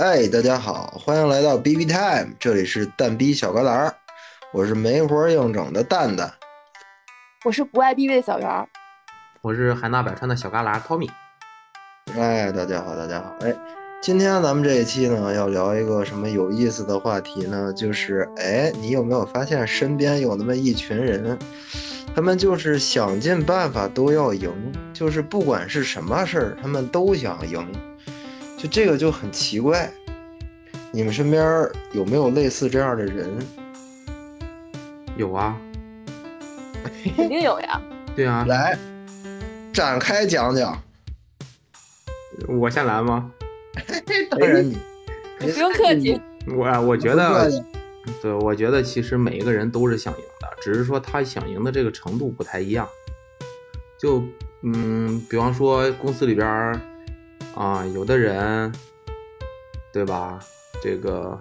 哎，大家好，欢迎来到 B B Time，这里是蛋逼小旮旯，我是没活硬整的蛋蛋，我是不爱 B B 的小圆儿，我是海纳百川的小旮旯 Tommy。哎，大家好，大家好，哎，今天咱们这一期呢，要聊一个什么有意思的话题呢？就是，哎，你有没有发现身边有那么一群人，他们就是想尽办法都要赢，就是不管是什么事儿，他们都想赢。就这个就很奇怪，你们身边有没有类似这样的人？有啊，肯定有呀。对啊，来，展开讲讲。我先来吗？当然你，不用客气。我我觉得，对，我觉得其实每一个人都是想赢的，只是说他想赢的这个程度不太一样。就嗯，比方说公司里边啊，有的人，对吧？这个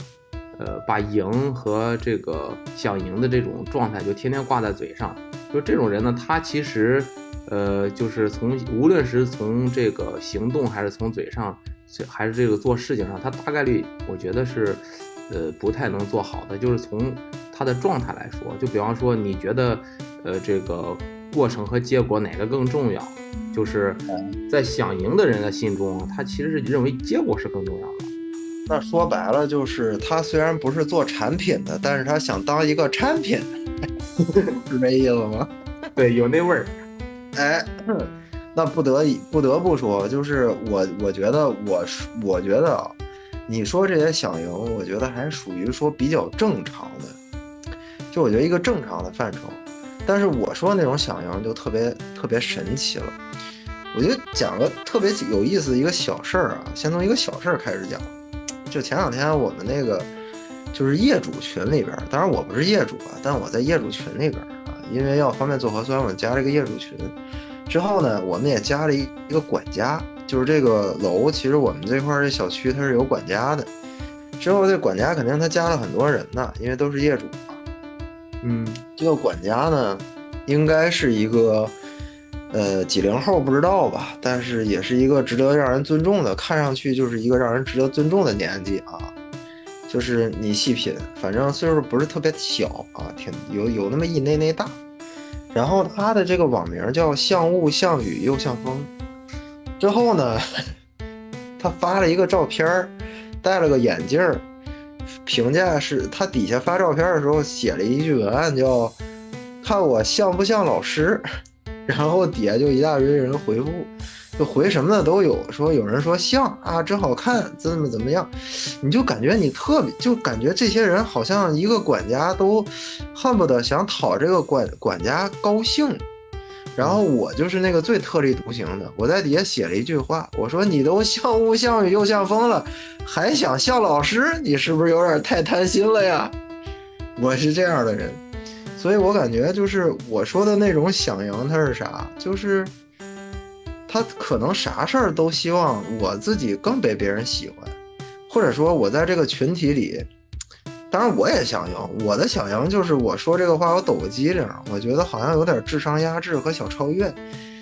呃，把赢和这个想赢的这种状态就天天挂在嘴上。就这种人呢，他其实呃，就是从无论是从这个行动还是从嘴上，还是这个做事情上，他大概率我觉得是呃不太能做好的。就是从他的状态来说，就比方说你觉得呃这个过程和结果哪个更重要？就是在想赢的人的心中，他其实是认为结果是更重要的。那说白了就是，他虽然不是做产品的，但是他想当一个产品，是这意思吗？对，有那味儿。哎，那不得已不得不说，就是我我觉得我是我觉得啊，你说这些想赢，我觉得还属于说比较正常的，就我觉得一个正常的范畴。但是我说那种响应就特别特别神奇了。我就讲个特别有意思的一个小事儿啊，先从一个小事儿开始讲。就前两天我们那个就是业主群里边，当然我不是业主啊，但我在业主群里边啊，因为要方便做核酸，我加了一个业主群。之后呢，我们也加了一一个管家，就是这个楼，其实我们这块儿这小区它是有管家的。之后这管家肯定他加了很多人呢，因为都是业主。嗯这个管家呢，应该是一个，呃，几零后不知道吧，但是也是一个值得让人尊重的，看上去就是一个让人值得尊重的年纪啊。就是你细品，反正岁数不是特别小啊，挺有有那么一内内大。然后他的这个网名叫像雾像雨又像风。之后呢，他发了一个照片，戴了个眼镜儿，评价是他底下发照片的时候写了一句文案叫“看我像不像老师”，然后底下就一大堆人回复，就回什么的都有，说有人说像啊，真好看，怎么怎么样，你就感觉你特别，就感觉这些人好像一个管家都恨不得想讨这个管管家高兴。然后我就是那个最特立独行的，我在底下写了一句话，我说你都像雾像雨又像风了，还想像老师，你是不是有点太贪心了呀？我是这样的人，所以我感觉就是我说的那种想赢，他是啥？就是他可能啥事儿都希望我自己更被别人喜欢，或者说我在这个群体里，当然我也想赢。我的想赢就是我说这个话我抖个机灵，我觉得好像有点智商压制和小超越，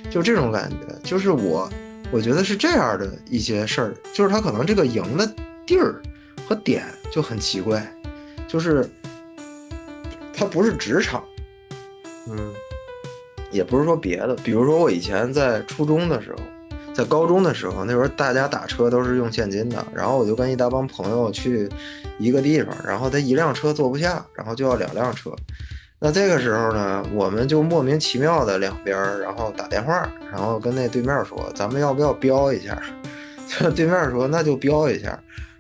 就这种感觉。就是我，我觉得是这样的一些事儿，就是他可能这个赢的地儿和点就很奇怪，就是他不是职场，嗯也不是说别的，比如说我以前在初中的时候，在高中的时候，那时候大家打车都是用现金的，然后我就跟一大帮朋友去一个地方，然后他一辆车坐不下，然后就要两辆车。那这个时候呢，我们就莫名其妙的两边，然后打电话，然后跟那对面说，咱们要不要标一下？对面说那就标一下，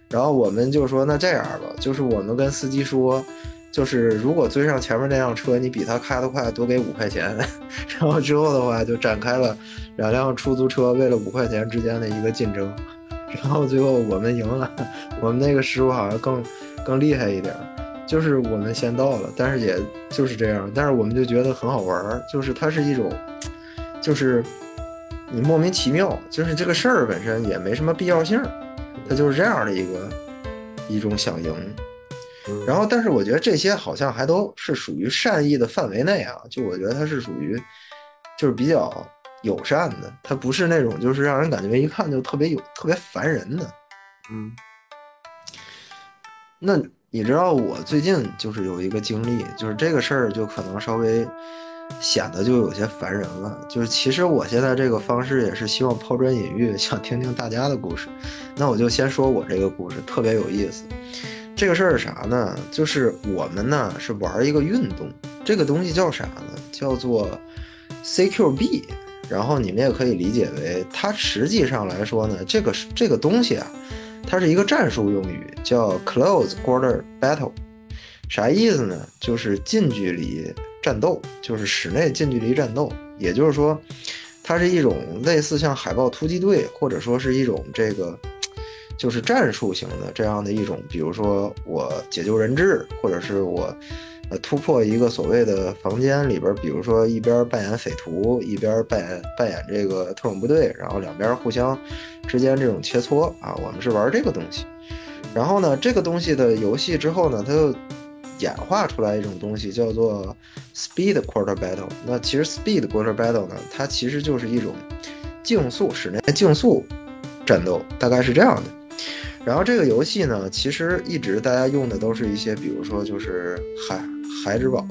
然后我们就说那这样吧，就是我们跟司机说，就是如果追上前面那辆车，你比他开得快，多给五块钱。然后之后的话，就展开了两辆出租车为了五块钱之间的一个竞争。然后最后我们赢了，我们那个师傅好像更更厉害一点，就是我们先到了，但是也就是这样，但是我们就觉得很好玩儿，就是它是一种，就是你莫名其妙，就是这个事儿本身也没什么必要性，它就是这样的一个一种想赢。嗯，然后，但是我觉得这些好像还都是属于善意的范围内啊，就我觉得它是属于就是比较友善的，它不是那种就是让人感觉一看就特别有特别烦人的。嗯那你知道我最近就是有一个经历，就是这个事儿就可能稍微显得就有些烦人了。就是其实我现在这个方式也是希望抛砖引玉，想听听大家的故事。那我就先说我这个故事，特别有意思。这个事儿是啥呢？就是我们呢是玩一个运动，这个东西叫啥呢？叫做 CQB。然后你们也可以理解为，它实际上来说呢，这个这个东西啊，它是一个战术用语，叫 Close Quarter Battle。啥意思呢？就是近距离战斗，就是室内近距离战斗。也就是说，它是一种类似像海豹突击队，或者说是一种这个。就是战术型的这样的一种，比如说我解救人质，或者是我，呃，突破一个所谓的房间里边，比如说一边扮演匪徒，一边扮演扮演这个特种部队，然后两边互相之间这种切磋啊，我们是玩这个东西。然后呢，这个东西的游戏之后呢，它又演化出来一种东西，叫做 Speed Quarter Battle。那其实 Speed Quarter Battle 呢，它其实就是一种竞速室内竞速战斗，大概是这样的。然后这个游戏呢，其实一直大家用的都是一些，比如说就是海海之宝，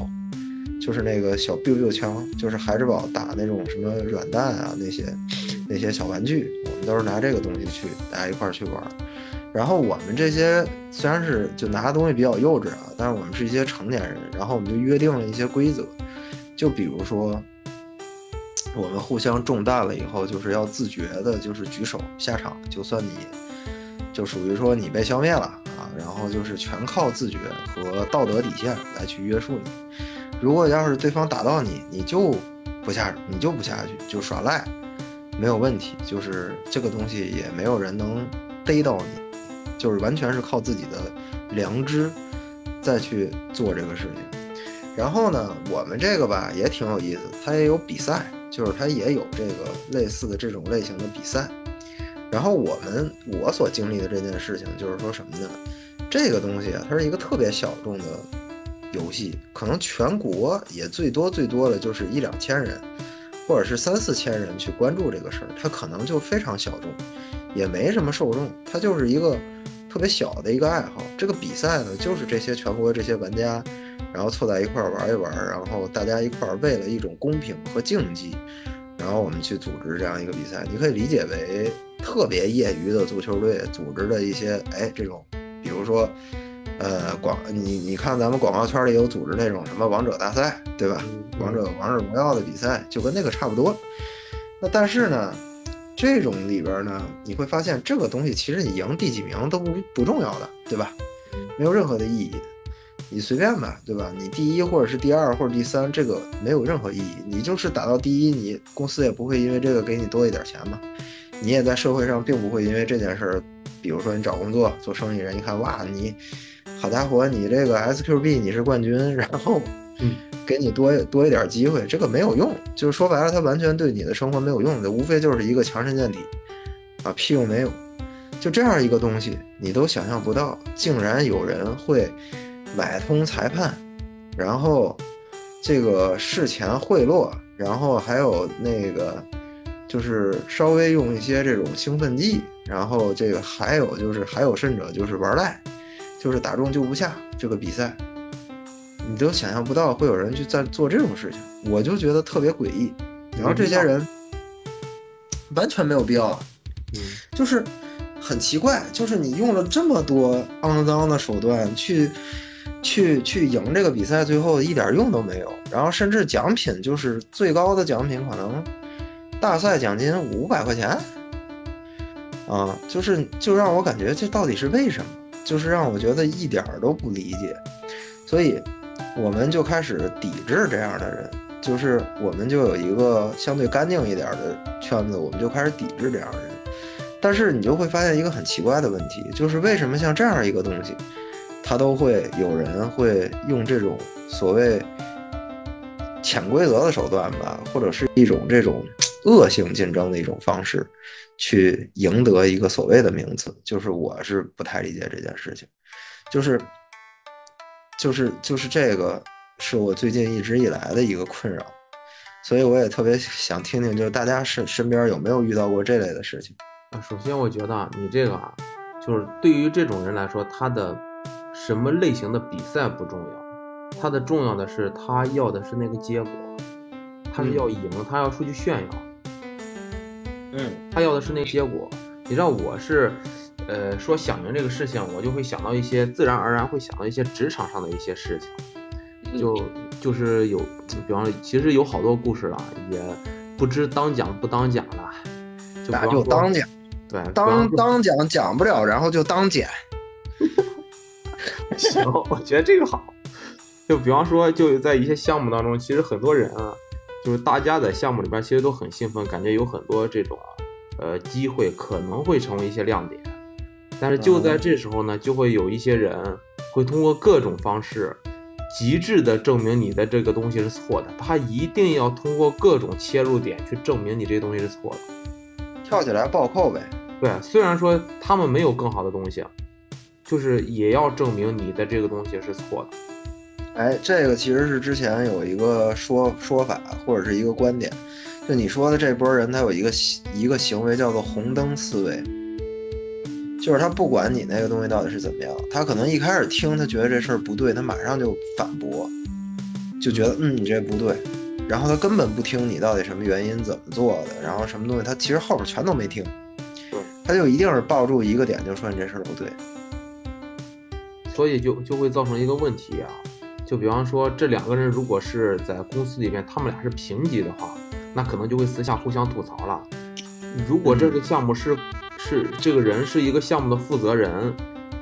就是那个小 biu biu 枪，就是海之宝打那种什么软弹啊那些那些小玩具，我们都是拿这个东西去大家一块儿去玩。然后我们这些虽然是就拿的东西比较幼稚啊，但是我们是一些成年人，然后我们就约定了一些规则，就比如说我们互相中弹了以后，就是要自觉的，就是举手下场，就算你。就属于说你被消灭了啊，然后就是全靠自觉和道德底线来去约束你。如果要是对方打到你，你就不下，你就不下去，就耍赖，没有问题。就是这个东西也没有人能逮到你，就是完全是靠自己的良知再去做这个事情。然后呢，我们这个吧也挺有意思，它也有比赛，就是它也有这个类似的这种类型的比赛。然后我们我所经历的这件事情就是说什么呢？这个东西啊，它是一个特别小众的游戏，可能全国也最多最多的就是一两千人，或者是三四千人去关注这个事儿，它可能就非常小众，也没什么受众，它就是一个特别小的一个爱好。这个比赛呢，就是这些全国这些玩家，然后凑在一块儿玩一玩，然后大家一块儿为了一种公平和竞技，然后我们去组织这样一个比赛，你可以理解为。特别业余的足球队组织的一些，哎，这种，比如说，呃，广，你你看咱们广告圈里有组织那种什么王者大赛，对吧？王者王者荣耀的比赛就跟那个差不多。那但是呢，这种里边呢，你会发现这个东西其实你赢第几名都不不重要的，对吧？没有任何的意义，你随便吧，对吧？你第一或者是第二或者第三，这个没有任何意义。你就是打到第一，你公司也不会因为这个给你多一点钱嘛。你也在社会上并不会因为这件事儿，比如说你找工作做生意，人一看哇，你好家伙，你这个 SQB 你是冠军，然后给你多多一点机会，这个没有用，就是说白了，它完全对你的生活没有用的，无非就是一个强身健体啊，屁用没有。就这样一个东西，你都想象不到，竟然有人会买通裁判，然后这个事前贿赂，然后还有那个。就是稍微用一些这种兴奋剂，然后这个还有就是还有甚者就是玩赖，就是打中就不下这个比赛，你都想象不到会有人去在做这种事情，我就觉得特别诡异。然后这些人完全没有必要，嗯，就是很奇怪，就是你用了这么多肮脏的手段去去去赢这个比赛，最后一点用都没有，然后甚至奖品就是最高的奖品可能。大赛奖金五百块钱，啊，就是就让我感觉这到底是为什么？就是让我觉得一点都不理解，所以我们就开始抵制这样的人，就是我们就有一个相对干净一点的圈子，我们就开始抵制这样的人。但是你就会发现一个很奇怪的问题，就是为什么像这样一个东西，它都会有人会用这种所谓潜规则的手段吧，或者是一种这种。恶性竞争的一种方式，去赢得一个所谓的名次，就是我是不太理解这件事情，就是，就是就是这个是我最近一直以来的一个困扰，所以我也特别想听听，就是大家身身边有没有遇到过这类的事情？首先我觉得你这个啊，就是对于这种人来说，他的什么类型的比赛不重要，他的重要的是他要的是那个结果，他是要赢，他要出去炫耀，嗯他要的是那个结果。你知道我是，呃，说想赢这个事情，我就会想到一些自然而然会想到一些职场上的一些事情，就就是有，比方说，其实有好多故事了，也不知当讲不当讲了，就当讲，对，当当讲讲不了，然后就当捡。行，我觉得这个好。就比方说，就在一些项目当中，其实很多人啊，就是大家在项目里边其实都很兴奋，感觉有很多这种呃机会可能会成为一些亮点。但是就在这时候呢，就会有一些人会通过各种方式，极致的证明你的这个东西是错的。他一定要通过各种切入点去证明你这东西是错的。跳起来暴扣呗。对，虽然说他们没有更好的东西，就是也要证明你的这个东西是错的。哎，这个其实是之前有一个说说法或者是一个观点，就你说的这波人，他有一个行一个行为叫做红灯思维，就是他不管你那个东西到底是怎么样，他可能一开始听他觉得这事儿不对，他马上就反驳，就觉得嗯你这不对，然后他根本不听你到底什么原因怎么做的，然后什么东西他其实后边全都没听，他就一定是抱住一个点就说你这事儿不对，所以就就会造成一个问题啊，就比方说这两个人如果是在公司里边，他们俩是平级的话，那可能就会私下互相吐槽了。如果这个项目是是这个人是一个项目的负责人，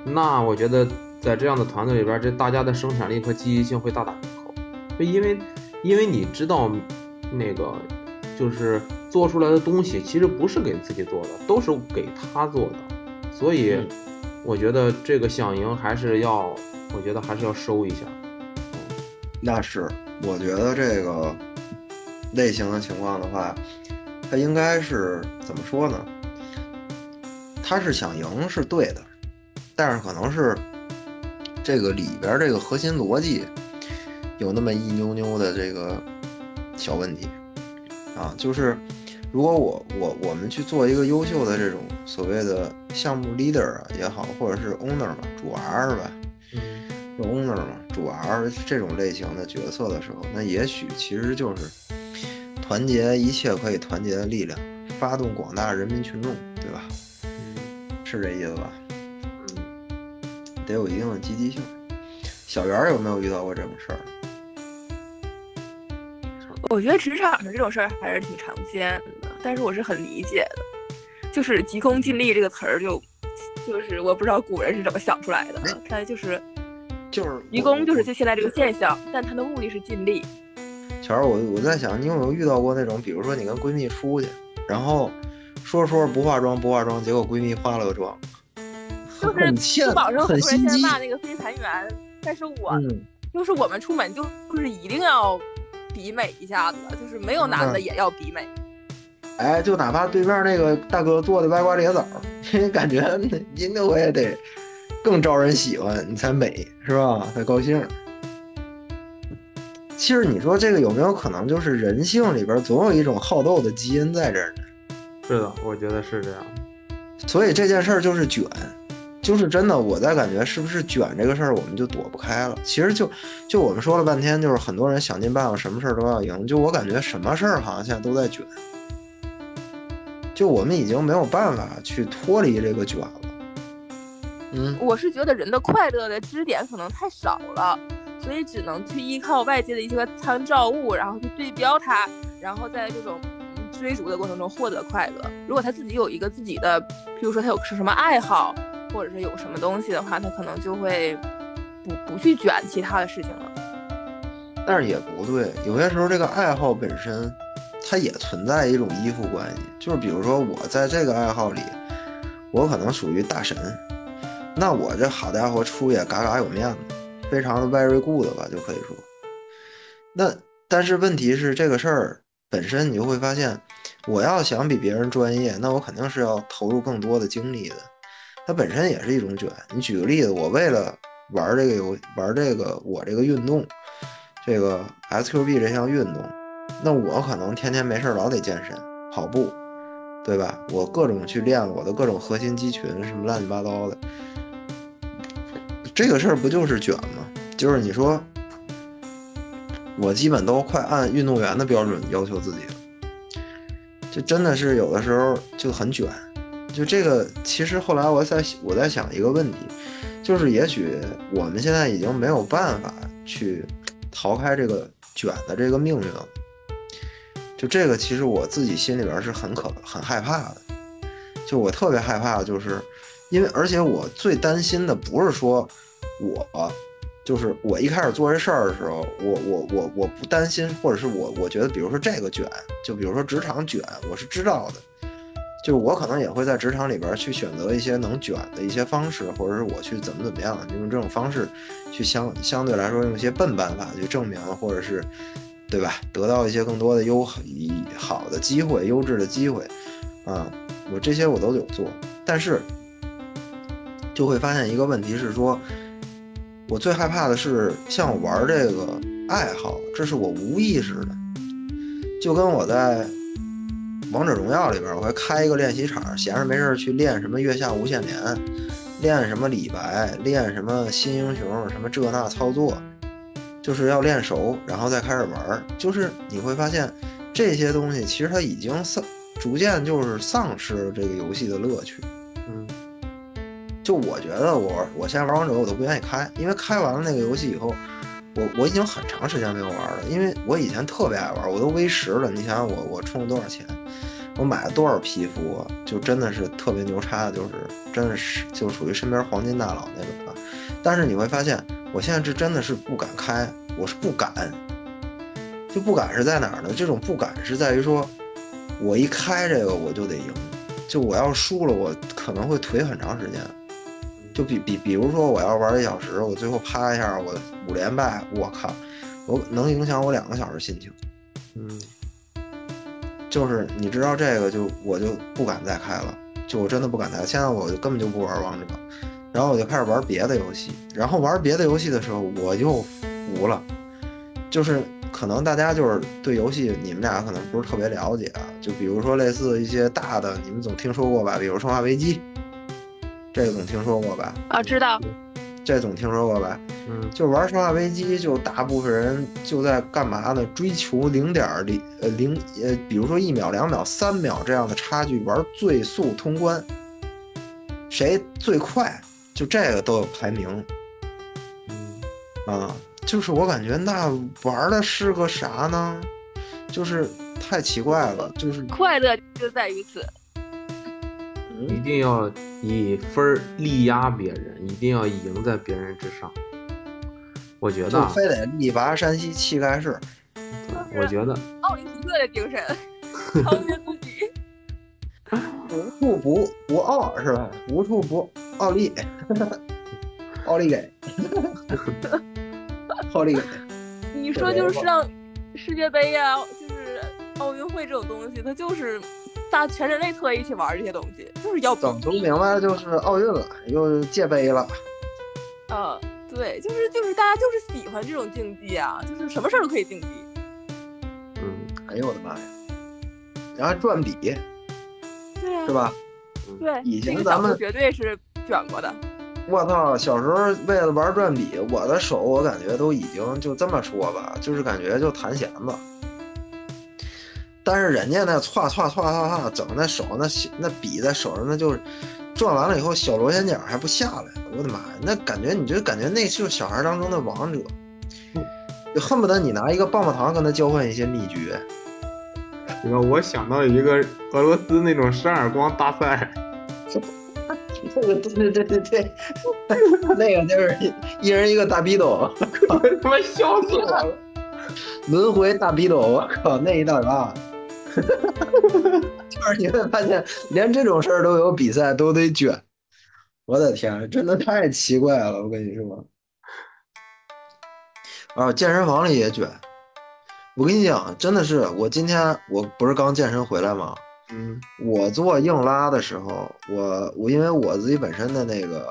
那我觉得在这样的团队里边，这大家的生产力和积极性会大打折扣。就因为因为你知道那个就是做出来的东西其实不是给自己做的，都是给他做的，所以。嗯我觉得这个想赢还是要，我觉得还是要收一下。那是，我觉得这个类型的情况的话，他应该是怎么说呢？他是想赢是对的，但是可能是这个里边这个核心逻辑有那么一妞妞的这个小问题啊，就是如果我我我们去做一个优秀的这种所谓的项目 leader 啊也好，或者是 owner 嘛，主 R 是吧？嗯，有 owner 嘛，主 R 这种类型的角色的时候，那也许其实就是团结一切可以团结的力量，发动广大人民群众，对吧？是这意思吧？嗯，得有一定的积极性。小圆儿有没有遇到过这种事儿？我觉得职场上这种事儿还是挺常见的，但是我是很理解的。就是急功近利这个词儿，就就是我不知道古人是怎么想出来的，但就是就是愚公就是就现在这个现象，但他的目的是尽力。乔儿，我我在想，你有没有遇到过那种，比如说你跟闺蜜出去，然后说着说着不化妆不化妆，结果闺蜜化了个妆，就是很欠就网上很多人很心机。现在骂那个飞盘员，但是我、嗯，就是我们出门就就是一定要比美一下子，就是没有男的嗯也要比美。哎，就哪怕对面那个大哥做的歪瓜裂枣，感觉人家我也得更招人喜欢，你才美是吧？才高兴。其实你说这个有没有可能，就是人性里边总有一种好斗的基因在这儿呢？是的，我觉得是这样。所以这件事儿就是卷，就是真的，我在感觉是不是卷这个事儿，我们就躲不开了。其实就就我们说了半天，就是很多人想尽办法，什么事儿都要赢。就我感觉什么事儿好像现在都在卷，就我们已经没有办法去脱离这个卷了。嗯，我是觉得人的快乐的支点可能太少了，所以只能去依靠外界的一些参照物，然后去对标它，然后在这种嗯追逐的过程中获得快乐。如果他自己有一个自己的，譬如说他有是什么爱好，或者是有什么东西的话，他可能就会不不去卷其他的事情了。但是也不对，有些时候这个爱好本身，它也存在一种依附关系。就是比如说我在这个爱好里，我可能属于大神，那我这好家伙出也嘎嘎有面子，非常的 very good 吧，就可以说。那但是问题是这个事儿本身，你就会发现，我要想比别人专业，那我肯定是要投入更多的精力的。它本身也是一种卷。你举个例子，我为了玩这个游玩这个我这个运动。这个 SQB 这项运动，那我可能天天没事老得健身、跑步，对吧？我各种去练我的各种核心肌群，什么乱七八糟的。这个事儿不就是卷吗？就是你说，我基本都快按运动员的标准要求自己了，就真的是有的时候就很卷。就这个，其实后来我在我在想一个问题，就是也许我们现在已经没有办法去逃开这个卷的这个命运了。就这个，其实我自己心里边是很可很害怕的。就我特别害怕，就是因为而且我最担心的不是说我。就是我一开始做这事儿的时候，我我我我不担心，或者是我我觉得，比如说这个卷，就比如说职场卷，我是知道的，就是我可能也会在职场里边去选择一些能卷的一些方式，或者是我去怎么怎么样，用这种方式去相相对来说用一些笨办法去证明，或者是对吧，得到一些更多的优好的机会、优质的机会啊，我这些我都有做，但是就会发现一个问题是说。我最害怕的是像我玩这个爱好，这是我无意识的，就跟我在王者荣耀里边，我会开一个练习场，闲着没事去练什么月下无限连，练什么李白，练什么新英雄，什么这那操作，就是要练熟，然后再开始玩。就是你会发现这些东西，其实它已经丧，逐渐就是丧失了这个游戏的乐趣。嗯就我觉得我我现在玩王者我都不愿意开，因为开完了那个游戏以后，我我已经很长时间没有玩了。因为我以前特别爱玩，我都 V 十了。你想想我我充了多少钱，我买了多少皮肤，就真的是特别牛叉，就是真的是就属于身边黄金大佬那种的。但是你会发现，我现在是真的是不敢开，我是不敢，就不敢是在哪儿呢？这种不敢是在于说，我一开这个我就得赢，就我要输了，我可能会颓很长时间。就比比比如说，我要玩一小时，我最后啪一下，我五连败，我靠，我能影响我两个小时心情。嗯，就是你知道这个，就我就不敢再开了，就我真的不敢再。现在我就根本就不玩王者，然后我就开始玩别的游戏。然后玩别的游戏的时候，我又服了。就是可能大家就是对游戏，你们俩可能不是特别了解啊。就比如说类似一些大的，你们总听说过吧？比如《生化危机》。这个总听说过吧？啊，知道。这总听说过吧？嗯，就玩《生化危机》，就大部分人就在干嘛呢？追求零点零呃零呃，比如说一秒、两秒、三秒这样的差距，玩最速通关，谁最快，就这个都有排名。嗯，啊，就是我感觉那玩的是个啥呢？就是太奇怪了，就是快乐就在于此。一定要以分儿力压别人，一定要赢在别人之上。我觉得非得力拔山兮气盖世。我觉得奥林匹克的精神，超越自己。无处不不奥是吧？无处不奥利，奥利给，奥利给。你说就是让世界杯呀，就是奥运会这种东西，它就是。大全人类特意去玩这些东西，就是要整不明白就是奥运了，又界杯了。嗯，对，就是就是大家就是喜欢这种竞技啊，就是什么事儿都可以竞技。嗯，哎呦我的妈呀！然后转笔，对啊，是吧？对，以前咱们绝对是卷过的。我操，小时候为了玩转笔，我的手我感觉都已经就这么说吧，就是感觉就弹弦子。但是人家那歘歘歘歘歘整那手那那笔在手上那就是转完了以后小螺旋桨还不下来，我的妈呀！那感觉你就感觉那就是小孩当中的王者，就恨不得你拿一个棒棒糖跟他交换一些秘诀。这个我想到一个俄罗斯那种扇耳光大赛 那个对对对对，那个就是一人一个大逼斗，他妈笑死我了！轮回大逼斗，我靠，那一道啊！就是你会发现，连这种事儿都有比赛，都得卷。我的天，真的太奇怪了！我跟你说，啊，健身房里也卷。我跟你讲，真的是，我今天我不是刚健身回来吗？嗯，我做硬拉的时候，我我因为我自己本身的那个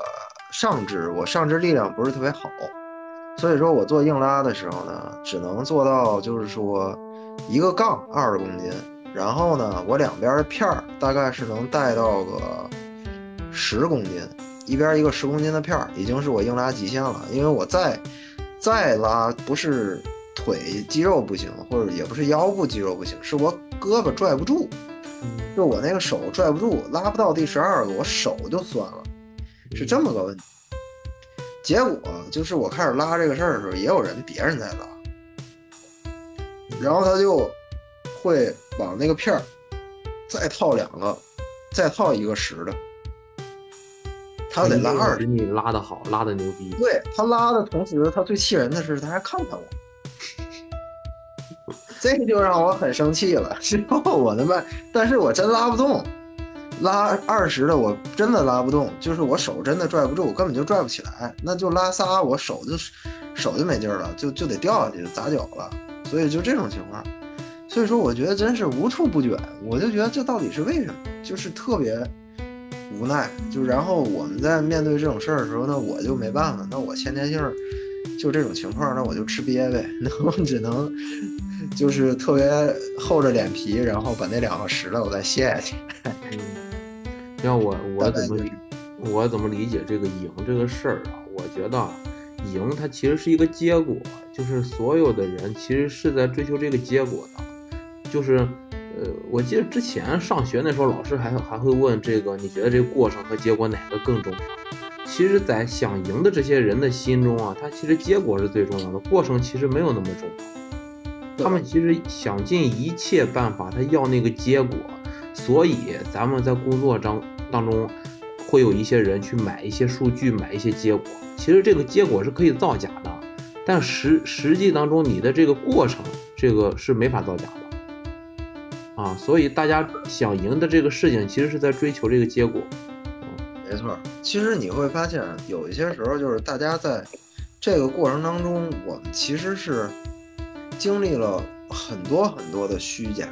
上肢，我上肢力量不是特别好，所以说我做硬拉的时候呢，只能做到就是说一个杠二十公斤。然后呢，我两边的片儿大概是能带到个十公斤，一边一个十公斤的片儿，已经是我硬拉极限了。因为我再再拉，不是腿肌肉不行，或者也不是腰部肌肉不行，是我胳膊拽不住，就我那个手拽不住，拉不到第十二个，我手就酸了，是这么个问题。结果就是我开始拉这个事儿的时候，也有人别人在拉，然后他就会往那个片儿再套两个，再套一个十的，他得拉二十。你拉的好，拉的牛逼。对他拉的同时，他最气人的是他还看看我，这就让我很生气了。我他妈，但是我真拉不动，拉二十的我真的拉不动，就是我手真的拽不住，我根本就拽不起来。那就拉仨，我手就手就没劲儿了，就就得掉下去砸脚了。所以就这种情况，所以说我觉得真是无处不卷。我就觉得这到底是为什么？就是特别无奈。就然后我们在面对这种事儿的时候，那我就没办法，那我先天性就这种情况，那我就吃瘪呗。那我只能就是特别厚着脸皮，然后把那两个拾了，我再卸下去。嗯，像我 我怎么理我怎么理解这个赢这个事儿啊？我觉得赢它其实是一个结果，就是所有的人其实是在追求这个结果的。就是呃，我记得之前上学那时候，老师还还会问这个，你觉得这个过程和结果哪个更重要？其实，在想赢的这些人的心中啊，他其实结果是最重要的，过程其实没有那么重要。他们其实想尽一切办法，他要那个结果。所以，咱们在工作当当中，会有一些人去买一些数据，买一些结果。其实这个结果是可以造假的，但实实际当中，你的这个过程，这个是没法造假的。啊，所以大家想赢的这个事情，其实是在追求这个结果。没错，其实你会发现，有一些时候就是大家在这个过程当中，我们其实是经历了很多很多的虚假。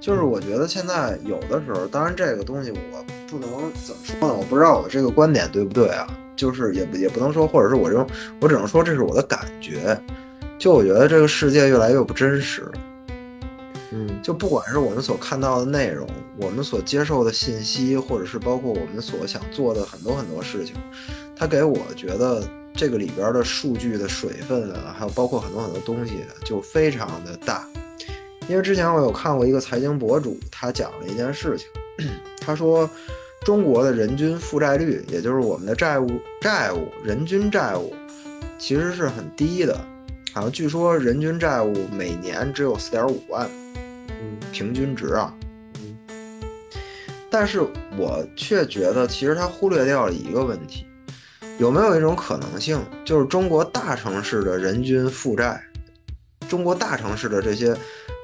就是我觉得现在有的时候，当然这个东西我不能怎么说呢？我不知道我这个观点对不对啊？就是也也不能说，或者是我这种，我只能说这是我的感觉。就我觉得这个世界越来越不真实。就不管是我们所看到的内容，我们所接受的信息，或者是包括我们所想做的很多很多事情，它给我觉得这个里边的数据的水分啊，还有包括很多很多东西，就非常的大。因为之前我有看过一个财经博主，他讲了一件事情，他说中国的人均负债率，也就是我们的债务债务人均债务，其实是很低的，好像据说人均债务每年只有四点五万。嗯平均值啊。嗯但是我却觉得，其实他忽略掉了一个问题，有没有一种可能性，就是中国大城市的人均负债，中国大城市的这些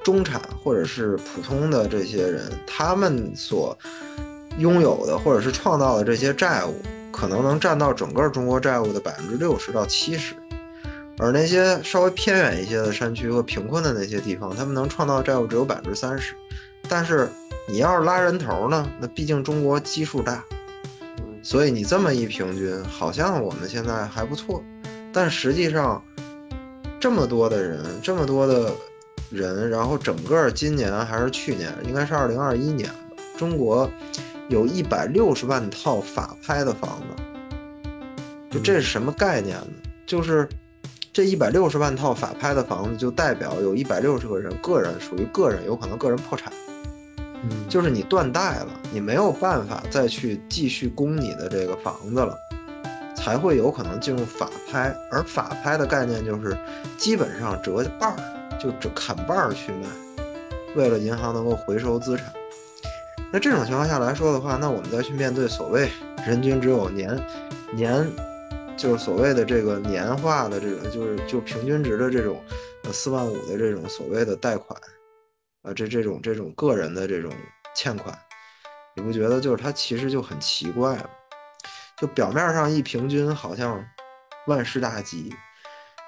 中产或者是普通的这些人，他们所拥有的或者是创造的这些债务，可能能占到整个中国债务的百分之六十到七十。而那些稍微偏远一些的山区和贫困的那些地方，他们能创造债务只有百分之三十。但是你要是拉人头呢，那毕竟中国基数大，所以你这么一平均，好像我们现在还不错。但实际上，这么多的人，这么多的人，然后整个今年还是去年，应该是二零二一年吧，中国有一百六十万套法拍的房子，就这是什么概念呢？就是这一百六十万套法拍的房子，就代表有一百六十个人，个人属于个人，有可能个人破产，嗯，就是你断贷了，你没有办法再去继续供你的这个房子了，才会有可能进入法拍。而法拍的概念就是基本上折半儿，就折砍半儿去卖，为了银行能够回收资产。那这种情况下来说的话，那我们再去面对所谓人均只有年年，就是所谓的这个年化的这个，就是就平均值的这种，呃四万五的这种所谓的贷款，啊这这种这种个人的这种欠款，你不觉得就是它其实就很奇怪吗？就表面上一平均好像万事大吉，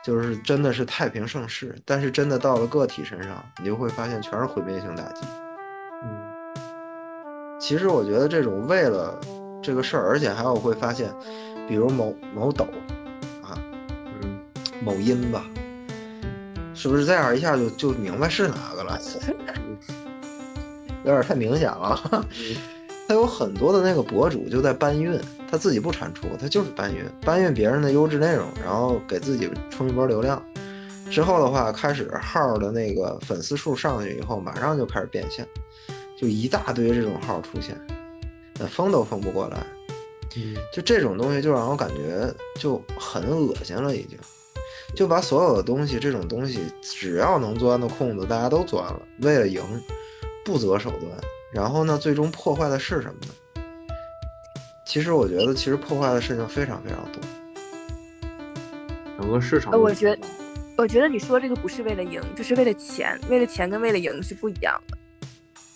就是真的是太平盛世，但是真的到了个体身上，你就会发现全是毁灭性打击。嗯其实我觉得这种为了这个事儿，而且还有会发现，比如某某抖啊，嗯某音吧，是不是这样一下就就明白是哪个了？有点太明显了。他他有很多的那个博主就在搬运，他自己不产出，他就是搬运，搬运别人的优质内容，然后给自己冲一波流量。之后的话，开始号的那个粉丝数上去以后，马上就开始变现，就一大堆这种号出现，那封都封不过来。嗯，就这种东西，就让我感觉就很恶心了，已经。就把所有的东西，这种东西只要能钻的空子，大家都钻了，为了赢，不择手段。然后呢，最终破坏的是什么呢？其实我觉得，其实破坏的事情非常非常多。整个市场，呃，我觉得，我觉得你说这个不是为了赢，就是为了钱。为了钱跟为了赢是不一样的。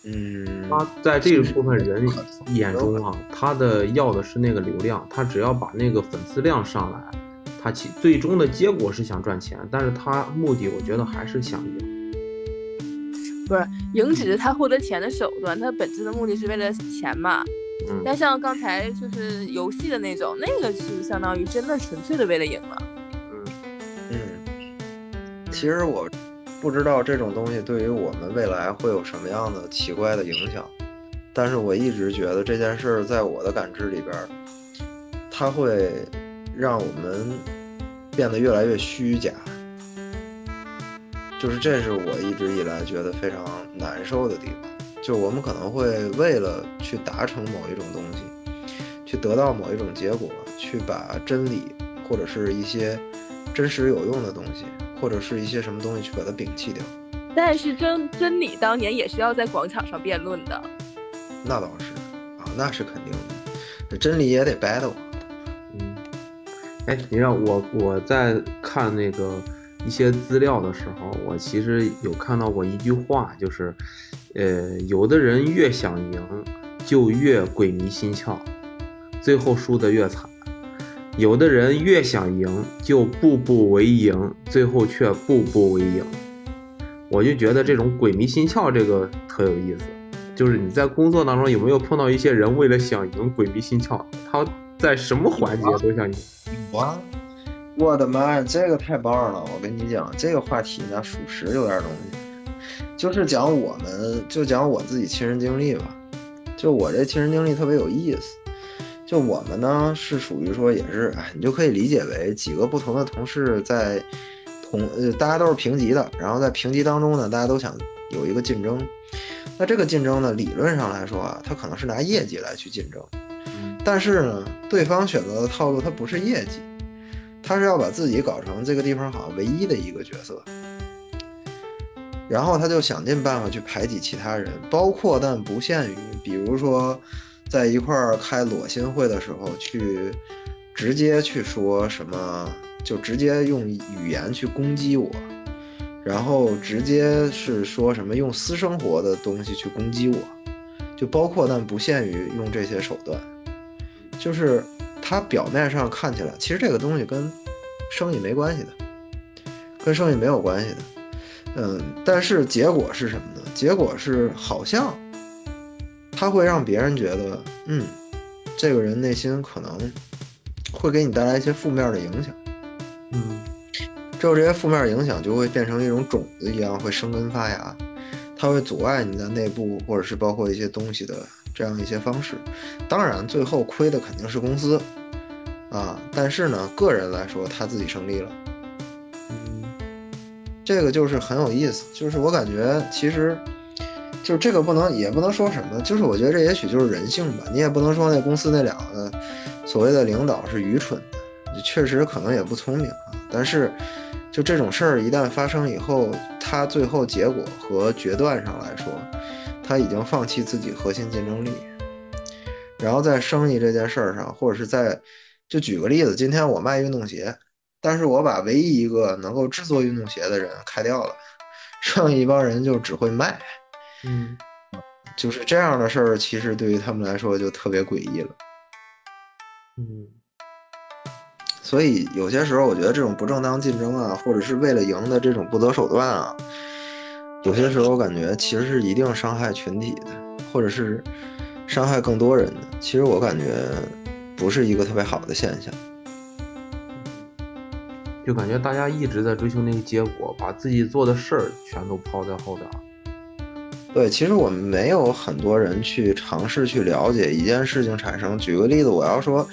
嗯，他在这一部分人眼中啊，他的要的是那个流量，他只要把那个粉丝量上来，他其最终的结果是想赚钱，但是他目的我觉得还是想赢。不是赢只是他获得钱的手段，他本质的目的是为了钱嘛。嗯，但像刚才就是游戏的那种，那个是相当于真的纯粹的为了赢了。嗯嗯，其实我不知道这种东西对于我们未来会有什么样的奇怪的影响，但是我一直觉得这件事儿在我的感知里边，它会让我们变得越来越虚假。就是这是我一直以来觉得非常难受的地方，就我们可能会为了去达成某一种东西，去得到某一种结果，去把真理或者是一些真实有用的东西，或者是一些什么东西去把它摒弃掉。但是真真理当年也是要在广场上辩论的。那倒是啊，那是肯定的，这真理也得 battle。嗯，哎，你让我我在看那个。一些资料的时候，我其实有看到过一句话，就是，呃，有的人越想赢，就越鬼迷心窍，最后输得越惨；有的人越想赢，就步步为营，最后却步步为营。我就觉得这种鬼迷心窍这个特有意思。就是你在工作当中有没有碰到一些人为了想赢鬼迷心窍，他在什么环节都想赢？我。我的妈呀，这个太棒了！我跟你讲，这个话题呢，属实有点东西。就是讲我们，就讲我自己亲身经历吧。就我这亲身经历特别有意思。就我们呢，是属于说也是，哎，你就可以理解为几个不同的同事在同，呃，大家都是评级的，然后在评级当中呢，大家都想有一个竞争。那这个竞争呢，理论上来说啊，它可能是拿业绩来去竞争。但是呢，对方选择的套路它不是业绩。他是要把自己搞成这个地方好像唯一的一个角色，然后他就想尽办法去排挤其他人，包括但不限于，比如说在一块儿开裸心会的时候，去直接去说什么，就直接用语言去攻击我，然后直接是说什么用私生活的东西去攻击我，就包括但不限于用这些手段，就是。他表面上看起来，其实这个东西跟生意没关系的，跟生意没有关系的。嗯，但是结果是什么呢？结果是好像他会让别人觉得，嗯，这个人内心可能会给你带来一些负面的影响。嗯，之后这些负面影响就会变成一种种子一样，会生根发芽，它会阻碍你的内部或者是包括一些东西的。这样一些方式，当然最后亏的肯定是公司，啊，但是呢，个人来说他自己胜利了，嗯，这个就是很有意思，就是我感觉其实，就这个不能也不能说什么，就是我觉得这也许就是人性吧，你也不能说那公司那两个所谓的领导是愚蠢的，确实可能也不聪明啊，但是就这种事儿一旦发生以后，他最后结果和决断上来说。他已经放弃自己核心竞争力，然后在生意这件事儿上，或者是在，就举个例子，今天我卖运动鞋，但是我把唯一一个能够制作运动鞋的人开掉了，剩一帮人就只会卖，嗯，就是这样的事儿，其实对于他们来说就特别诡异了，嗯，所以有些时候我觉得这种不正当竞争啊，或者是为了赢的这种不择手段啊。有些时候我感觉其实是一定伤害群体的，或者是伤害更多人的。其实我感觉不是一个特别好的现象，就感觉大家一直在追求那个结果，把自己做的事儿全都抛在后边。对，其实我们没有很多人去尝试去了解一件事情产生。举个例子，我要说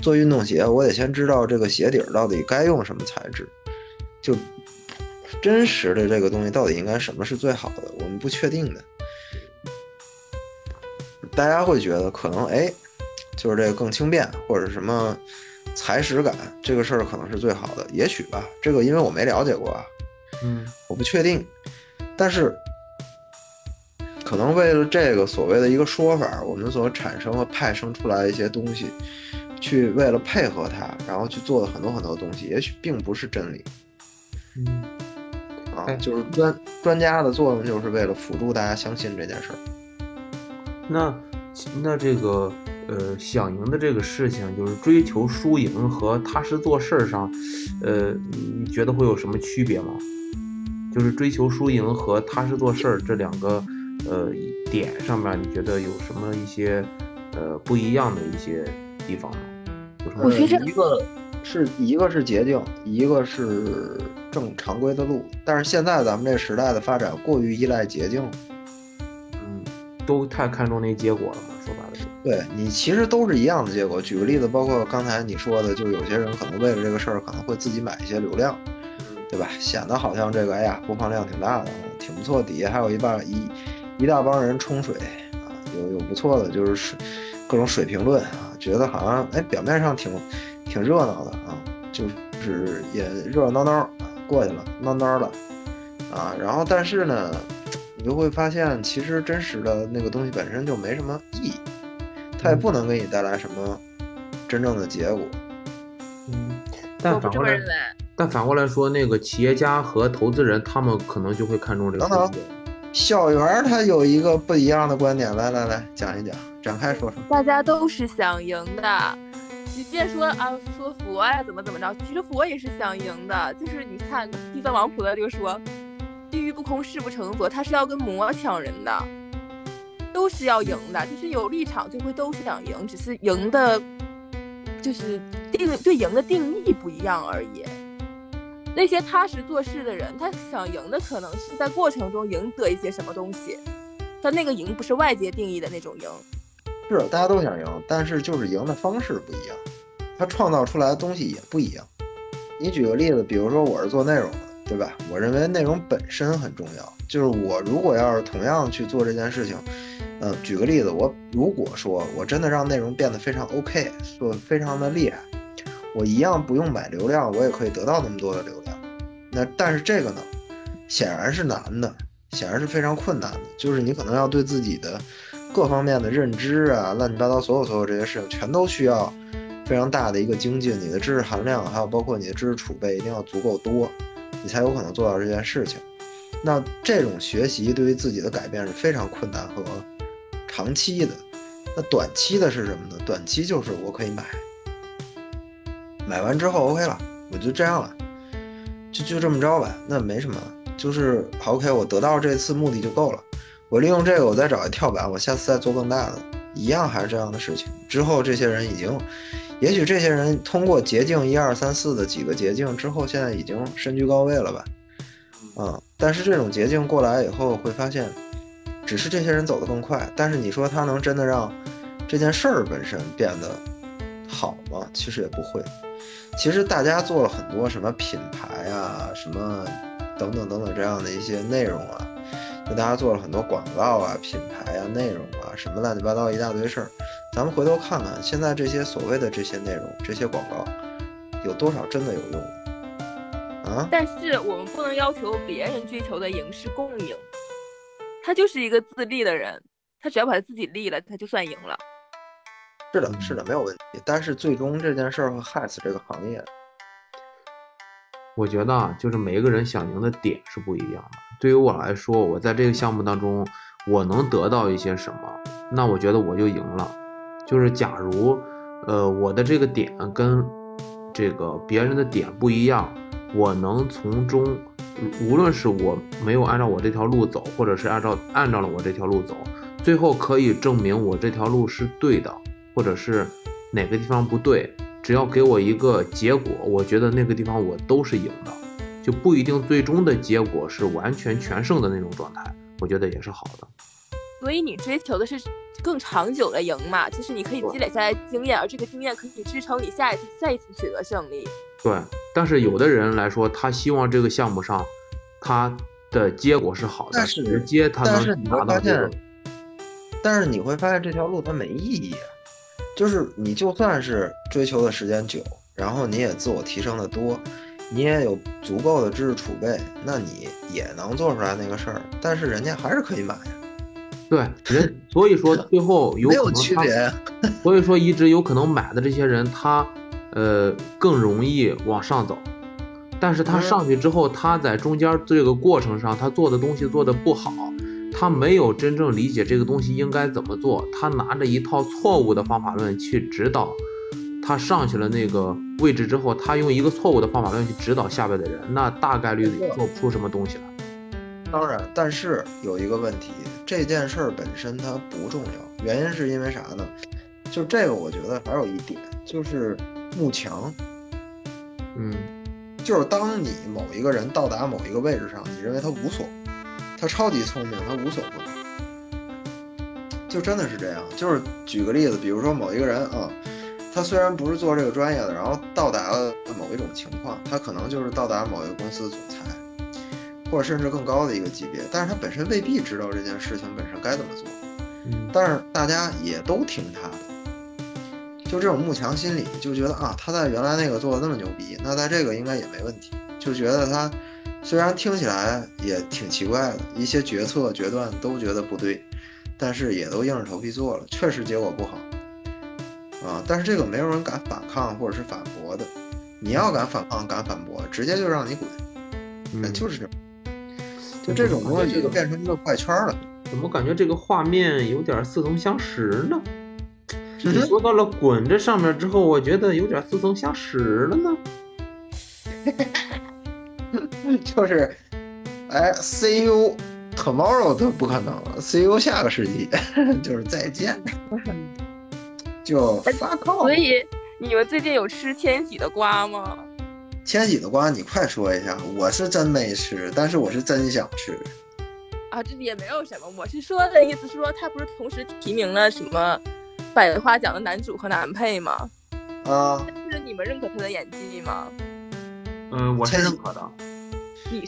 做运动鞋，我得先知道这个鞋底儿到底该用什么材质，就真实的这个东西到底应该什么是最好的，我们不确定的。大家会觉得可能哎，就是这个更轻便或者什么踩屎感，这个事儿可能是最好的，也许吧。这个因为我没了解过啊，嗯我不确定。但是可能为了这个所谓的一个说法，我们所产生和派生出来的一些东西，去为了配合它，然后去做了很多很多东西，也许并不是真理嗯，啊哎。就是专专家的作用，就是为了辅助大家相信这件事儿。那那这个呃想赢的这个事情，就是追求输赢和踏实做事儿上，呃，你觉得会有什么区别吗？就是追求输赢和踏实做事儿这两个呃点上面，你觉得有什么一些呃不一样的一些地方吗？我觉着呃一个是一个是捷径，一个是正常规的路。但是现在咱们这时代的发展过于依赖捷径。嗯，都太看重那结果了嘛？说白了是，对你其实都是一样的结果。举个例子，包括刚才你说的，就有些人可能为了这个事儿，可能会自己买一些流量，对吧？显得好像这个哎呀播放量挺大的，挺不错。底下还有一半一一大帮人冲水啊，有有不错的，就是水各种水评论啊，觉得好像哎表面上挺挺热闹的啊，就是也热热闹闹啊过去了，闹闹的啊。然后但是呢，你就会发现，其实真实的那个东西本身就没什么意义。它也不能给你带来什么真正的结果。嗯，我但反过来不认，为。但反过来说，那个企业家和投资人，他们可能就会看重这个等等小圆。他有一个不一样的观点，来来来讲一讲，展开说说。大家都是想赢的，即便说啊说佛呀怎么怎么着，其实佛也是想赢的。就是你看地藏王菩萨就说，地狱不空，誓不成佛，他是要跟魔抢人的，都是要赢的。就是有立场就会都是想赢，只是赢的，就是定对赢的定义不一样而已。那些踏实做事的人，他想赢的可能是在过程中赢得一些什么东西，但那个赢不是外界定义的那种赢。是大家都想赢，但是就是赢的方式不一样，他创造出来的东西也不一样。你举个例子，比如说我是做内容的，对吧？我认为内容本身很重要，就是我如果要是同样去做这件事情，呃，举个例子，我如果说我真的让内容变得非常 OK，做非常的厉害，我一样不用买流量，我也可以得到那么多的流量。那但是这个呢，显然是难的，显然是非常困难的，就是你可能要对自己的各方面的认知啊，乱七八糟所有所有这些事情，全都需要非常大的一个精进。你的知识含量，还有包括你的知识储备，一定要足够多，你才有可能做到这件事情。那这种学习对于自己的改变是非常困难和长期的。那短期的是什么呢？短期就是我可以买，买完之后 OK 了，我就这样了，就就这么着吧，那没什么，就是 OK，我得到这次目的就够了。我利用这个，我再找一跳板，我下次再做更大的，一样还是这样的事情。之后这些人已经，也许这些人通过捷径一二三四的几个捷径之后，现在已经身居高位了吧？嗯，但是这种捷径过来以后，会发现，只是这些人走得更快，但是你说他能真的让这件事儿本身变得好吗？其实也不会。其实大家做了很多什么品牌啊，什么等等等等这样的一些内容啊。给大家做了很多广告啊、品牌啊、内容啊，什么乱七八糟一大堆事儿。咱们回头看看，现在这些所谓的这些内容、这些广告，有多少真的有用？啊？但是我们不能要求别人追求的赢是共赢，他就是一个自立的人，他只要把他自己立了，他就算赢了。是的，是的，没有问题。但是最终这件事儿会害死这个行业。我觉得啊，就是每一个人想赢的点是不一样的。对于我来说，我在这个项目当中，我能得到一些什么，那我觉得我就赢了。就是假如，呃，我的这个点跟这个别人的点不一样，我能从中，无论是我没有按照我这条路走，或者是按照按照了我这条路走，最后可以证明我这条路是对的，或者是哪个地方不对。只要给我一个结果，我觉得那个地方我都是赢的，就不一定最终的结果是完全全胜的那种状态，我觉得也是好的。所以你追求的是更长久的赢嘛，就是你可以积累下来经验，而这个经验可以支撑你下一次再一次取得胜利。对，但是有的人来说，他希望这个项目上他的结果是好的，但是直接他但是你能拿会发现到这个。，但是你会发现这条路它没意义啊。就是你就算是追求的时间久，然后你也自我提升的多，你也有足够的知识储备，那你也能做出来那个事儿。但是人家还是可以买呀，对人，所以说最后有没有可能他区别。所以说，一直有可能买的这些人，他呃更容易往上走，但是他嗯上去之后，他在中间这个过程上，他做的东西做的不好，他没有真正理解这个东西应该怎么做，他拿着一套错误的方法论去指导，他上去了那个位置之后，他用一个错误的方法论去指导下边的人，那大概率也做不出什么东西来。当然，但是有一个问题，这件事儿本身它不重要，原因是因为啥呢？就这个，我觉得还有一点，就是慕强，嗯就是当你某一个人到达某一个位置上，你认为他无所，他超级聪明，他无所不能，就真的是这样。就是举个例子，比如说某一个人啊，他虽然不是做这个专业的，然后到达了某一种情况，他可能就是到达某一个公司的总裁，或者甚至更高的一个级别，但是他本身未必知道这件事情本身该怎么做。嗯但是大家也都听他的，就这种慕强心理，就觉得啊，他在原来那个做的那么牛逼，那在这个应该也没问题，就觉得他虽然听起来也挺奇怪的，一些决策决断都觉得不对，但是也都硬着头皮做了，确实结果不好啊，但是这个没有人敢反抗或者是反驳的，你要敢反抗敢反驳，直接就让你滚，就是这种，就这种东西就变成一个怪圈了。怎么感觉这个画面有点似曾相识呢？嗯你说到了“滚”这上面之后，我觉得有点似曾相识了呢。就是，哎，see you tomorrow 都不可能了，see you 下个世纪，就是再见，就发靠所。以你们最近有吃千玺的瓜吗？千玺的瓜，你快说一下，我是真没吃，但是我是真想吃。啊，这也没有什么，我是说的意思是说，他不是同时提名了什么百花奖的男主和男配吗？啊，就是你们认可他的演技吗？嗯，我是认可的。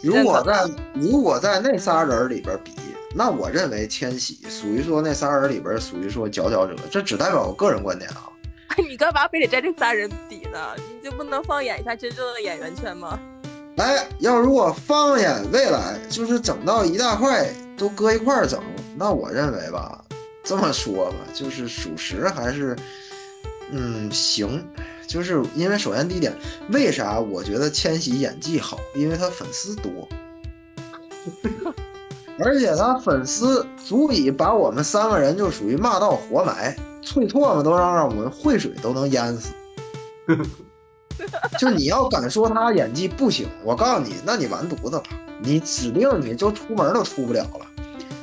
如果在如果在那仨人里边比，那我认为千玺属于说那仨人里边属于说佼佼者，这只代表我个人观点啊。你干嘛非得在这仨人比呢？你就不能放眼一下真正的演员圈吗？哎，要如果放眼未来，就是整到一大块都搁一块儿整，那我认为吧，这么说吧，就是属实还是，嗯，行。就是因为首先第一点，为啥我觉得千玺演技好？因为他粉丝多，而且他粉丝足以把我们三个人就属于骂到活埋，啐唾沫都让让我们会水都能淹死。就你要敢说他演技不行，我告诉你，那你完犊子了，你指定你就出门都出不了了。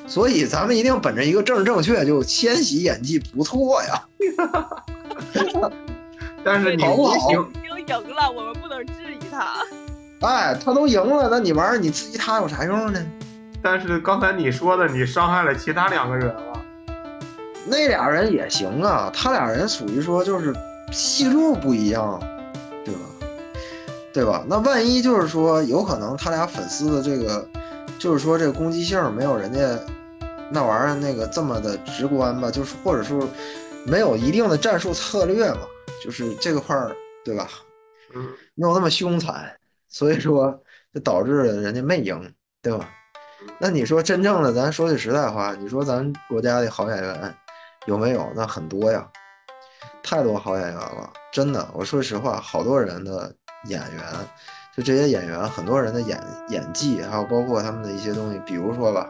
所以咱们一定本着一个政治正确，就千玺演技不错呀。但是你好不行，已经赢了，我们不能质疑他。哎，他都赢了，那你玩儿你质疑他有啥用呢？但是刚才你说的，你伤害了其他两个人了。那俩人也行啊，他俩人属于说就是戏路不一样，对吧？对吧？那万一就是说有可能他俩粉丝的这个，就是说这个攻击性没有人家那玩意儿那个这么的直观吧，就是或者说没有一定的战术策略嘛，就是这个块儿，对吧？嗯，没有那么凶残，所以说就导致了人家没赢，对吧？那你说真正的，咱说句实在话，你说咱国家的好演员有没有？那很多呀，太多好演员了，真的。我说实话，好多人的演员，就这些演员，很多人的演演技，还有包括他们的一些东西，比如说吧，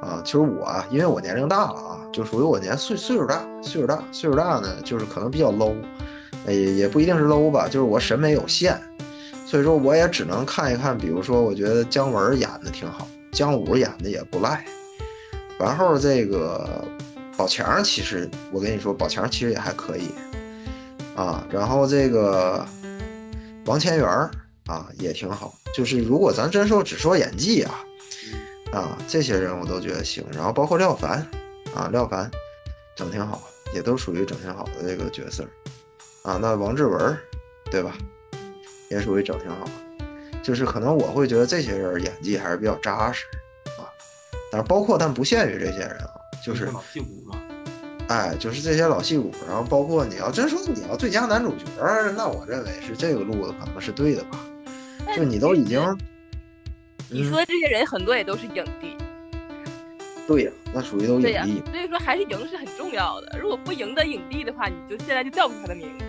啊，其实我啊，因为我年龄大了啊，就属于我年岁岁数大，岁数大，岁数大呢，就是可能比较 low，也也不一定是 low 吧，就是我审美有限，所以说我也只能看一看，比如说我觉得姜文演的挺好，姜武演的也不赖，然后这个宝强其实我跟你说，宝强其实也还可以啊，然后这个王千源啊也挺好，就是如果咱真说只说演技啊。啊，这些人我都觉得行，然后包括廖凡，啊，廖凡整挺好，也都属于整挺好的这个角色啊。那王志文，对吧？也属于整挺好，就是可能我会觉得这些人演技还是比较扎实啊。但是包括但不限于这些人啊，就是老戏骨嘛。哎，就是这些老戏骨，然后包括你要真说你要最佳男主角，那我认为是这个路子可能是对的吧？就你都已经，你说这些人很多也都是影帝，对呀，那属于都影帝。所以说还是赢是很重要的。如果不赢得影帝的话，你就现在就叫不出他的名字。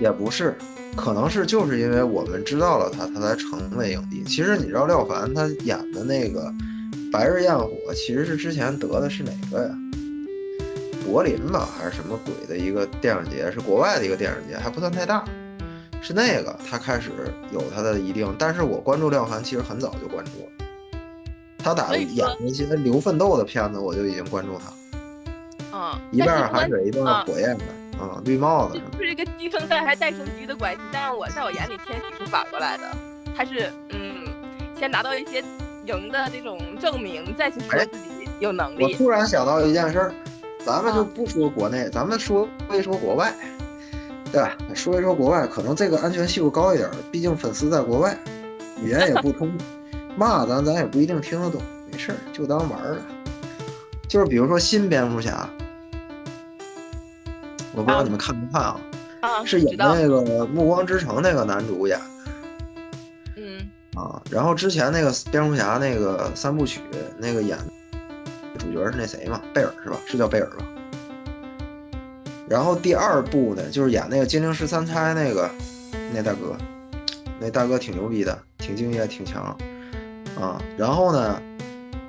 也不是，可能是就是因为我们知道了他，他才成为影帝。其实你知道廖凡他演的那个《白日焰火》，其实是之前得的是哪个呀？柏林吧，还是什么鬼的一个电影节，是国外的一个电影节，还不算太大，是那个他开始有他的一定。但是我关注廖凡其实很早就关注了，他打演那些流奋斗的片子，我就已经关注他。嗯，一半海水，一半火焰的，嗯，绿帽子。就是一个鸡生蛋还带生鸡的关系，但是我在我眼里，天喜是反过来的，他是嗯，先拿到一些赢的这种证明，再去说自己有能力。我突然想到一件事儿。咱们就不说国内，咱们说一说国外，对吧？说一说国外，可能这个安全系数高一点，毕竟粉丝在国外，语言也不通，骂咱咱也不一定听得懂，没事就当玩了。就是比如说新蝙蝠侠，我不知道你们看没看啊？啊，是演那个《暮光之城》那个男主演的。嗯。啊，然后之前那个蝙蝠侠那个三部曲那个演。主角是那谁嘛，贝尔是吧？是叫贝尔吧？然后第二部呢，就是演那个金陵十三钗那个那大哥，那大哥挺牛逼的，挺敬业，挺强啊。然后呢，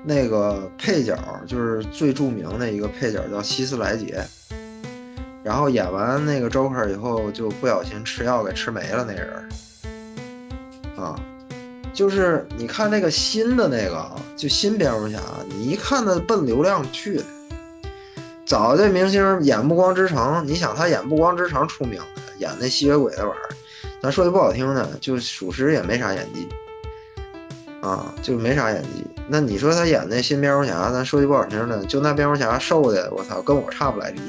那个配角就是最著名的一个配角叫希斯莱杰，然后演完那个 Joker 以后，就不小心吃药给吃没了那人啊。就是你看那个新的那个啊，就新蝙蝠侠，你一看他奔流量去的。早这明星演《暮光之城》，你想他演《暮光之城》出名的，演那吸血鬼那玩意儿，咱说句不好听的，就属实也没啥演技啊，就没啥演技。那你说他演那新蝙蝠侠，咱说句不好听的，就那蝙蝠侠瘦的，我操，跟我差不来离，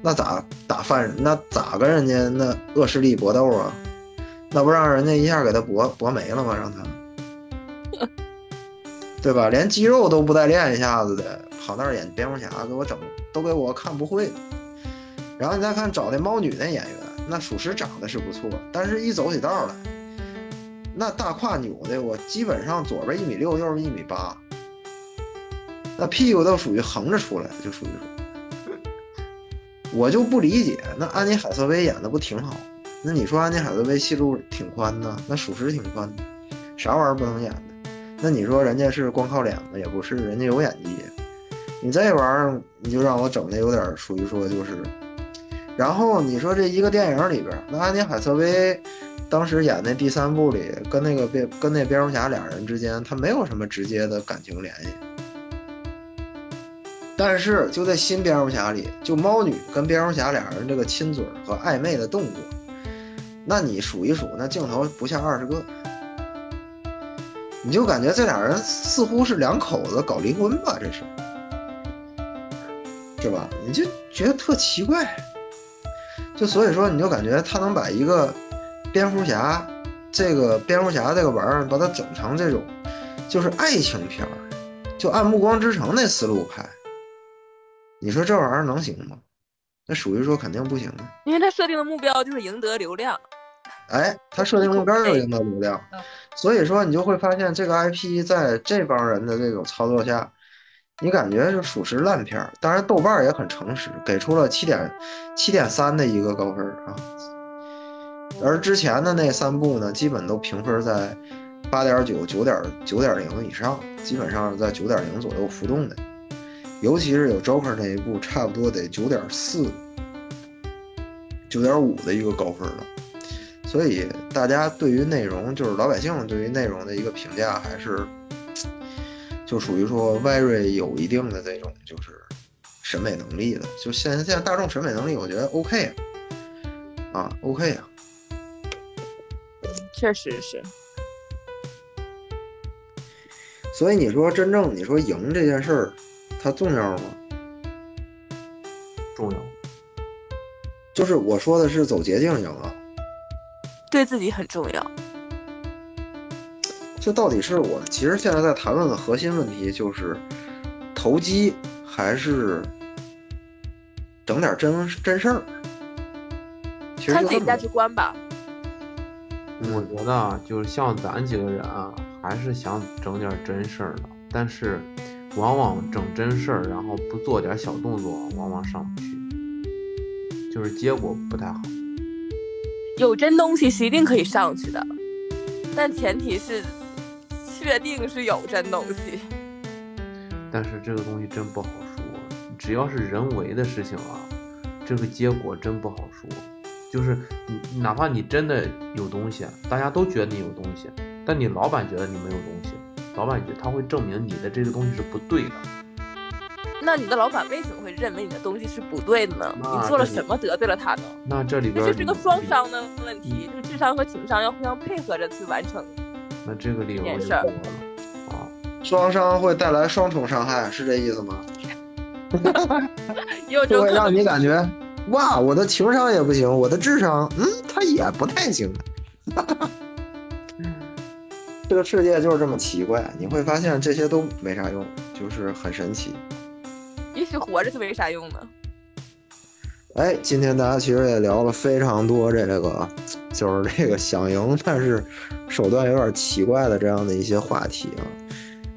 那咋打犯人？那咋跟人家那恶势力搏斗啊？那不让人家一下给他搏搏没了吗？让他，对吧？连肌肉都不带练一下子的，跑那儿演蝙蝠侠，给我整都给我看不会。然后你再看找那猫女那演员，那属实长得是不错，但是一走起道来，那大胯扭的，我基本上左边一米六，右边一米八，那屁股都属于横着出来，就属于，我就不理解，那安妮海瑟薇演的不挺好？那你说安妮海瑟薇戏路挺宽呢？那属实挺宽的，啥玩意儿不能演的？那你说人家是光靠脸吗？也不是，人家有演技。你这玩意儿你就让我整的有点属于说就是，然后你说这一个电影里边，那安妮海瑟薇当时演那第三部里，跟那个蝙跟那蝙蝠侠俩人之间，他没有什么直接的感情联系。但是就在新蝙蝠侠里，就猫女跟蝙蝠侠俩人这个亲嘴和暧昧的动作。那你数一数，那镜头不下二十个，你就感觉这俩人似乎是两口子搞离婚吧？这是，是吧？你就觉得特奇怪，就所以说你就感觉他能把一个蝙蝠侠，这个蝙蝠侠这个玩意儿，把它整成这种，就是爱情片儿，就按《暮光之城》那思路拍，你说这玩意儿能行吗？那属于说肯定不行啊，因为他设定的目标就是赢得流量。哎，他设定目标就是赢得流量，所以说你就会发现这个 IP 在这帮人的这种操作下，你感觉就属实烂片儿。当然豆瓣也很诚实，给出了七点七点三的一个高分啊。而之前的那三部呢，基本都评分在八点九、九点九点零以上，基本上是在九点零左右浮动的。尤其是有 Joker 那一部，差不多得九点四、九点五的一个高分了。所以大家对于内容，就是老百姓对于内容的一个评价，还是就属于说 very 有一定的这种就是审美能力的。就现现在大众审美能力，我觉得 OK 啊，OK 啊，确实是。所以你说真正你说赢这件事儿，它重要吗？重要。就是我说的是走捷径赢了，对自己很重要。这到底是我其实现在在谈论的核心问题就是投机还是整点真真事儿？其实看自己价值观吧。我觉得啊，就是像咱几个人啊，还是想整点真事儿的，但是往往整真事儿，然后不做点小动作，往往上不去，就是结果不太好。有真东西是一定可以上去的，但前提是确定是有真东西。但是这个东西真不好说，只要是人为的事情啊，这个结果真不好说。就是你哪怕你真的有东西，大家都觉得你有东西，但你老板觉得你没有东西，老板觉得他会证明你的这个东西是不对的。那你的老板为什么会认为你的东西是不对的呢？你做了什么得罪了他呢？那这里边这就是个双商的问题，这个智商和情商要互相配合着去完成。那这个理由就件事儿多了啊。双伤会带来双重伤害，是这意思吗？就会让你。感觉哇，我的情商也不行，我的智商，嗯，他也不太行。这个世界就是这么奇怪，你会发现这些都没啥用，就是很神奇。也许活着就没啥用呢。哎，今天大家其实也聊了非常多这个，就是这个想赢，但是手段有点奇怪的这样的一些话题啊。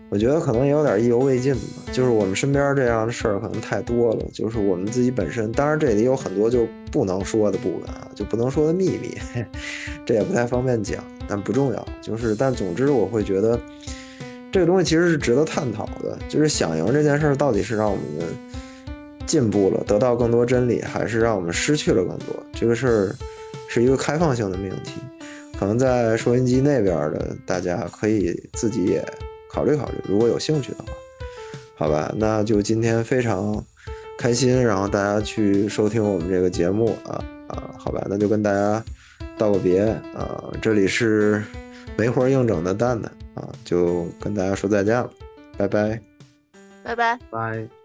我觉得可能也有点意犹未尽吧，就是我们身边这样的事儿可能太多了，就是我们自己本身，当然这里有很多就不能说的部分啊，就不能说的秘密，这也不太方便讲，但不重要。就是，但总之我会觉得这个东西其实是值得探讨的，就是想赢这件事儿到底是让我们进步了，得到更多真理，还是让我们失去了更多？这个事儿是一个开放性的命题，可能在收音机那边的大家可以自己也考虑考虑，如果有兴趣的话，好吧？那就今天非常开心，然后大家去收听我们这个节目啊啊，好吧？那就跟大家道个别啊，这里是没活硬整的蛋蛋啊，就跟大家说再见了，拜拜。拜拜。拜。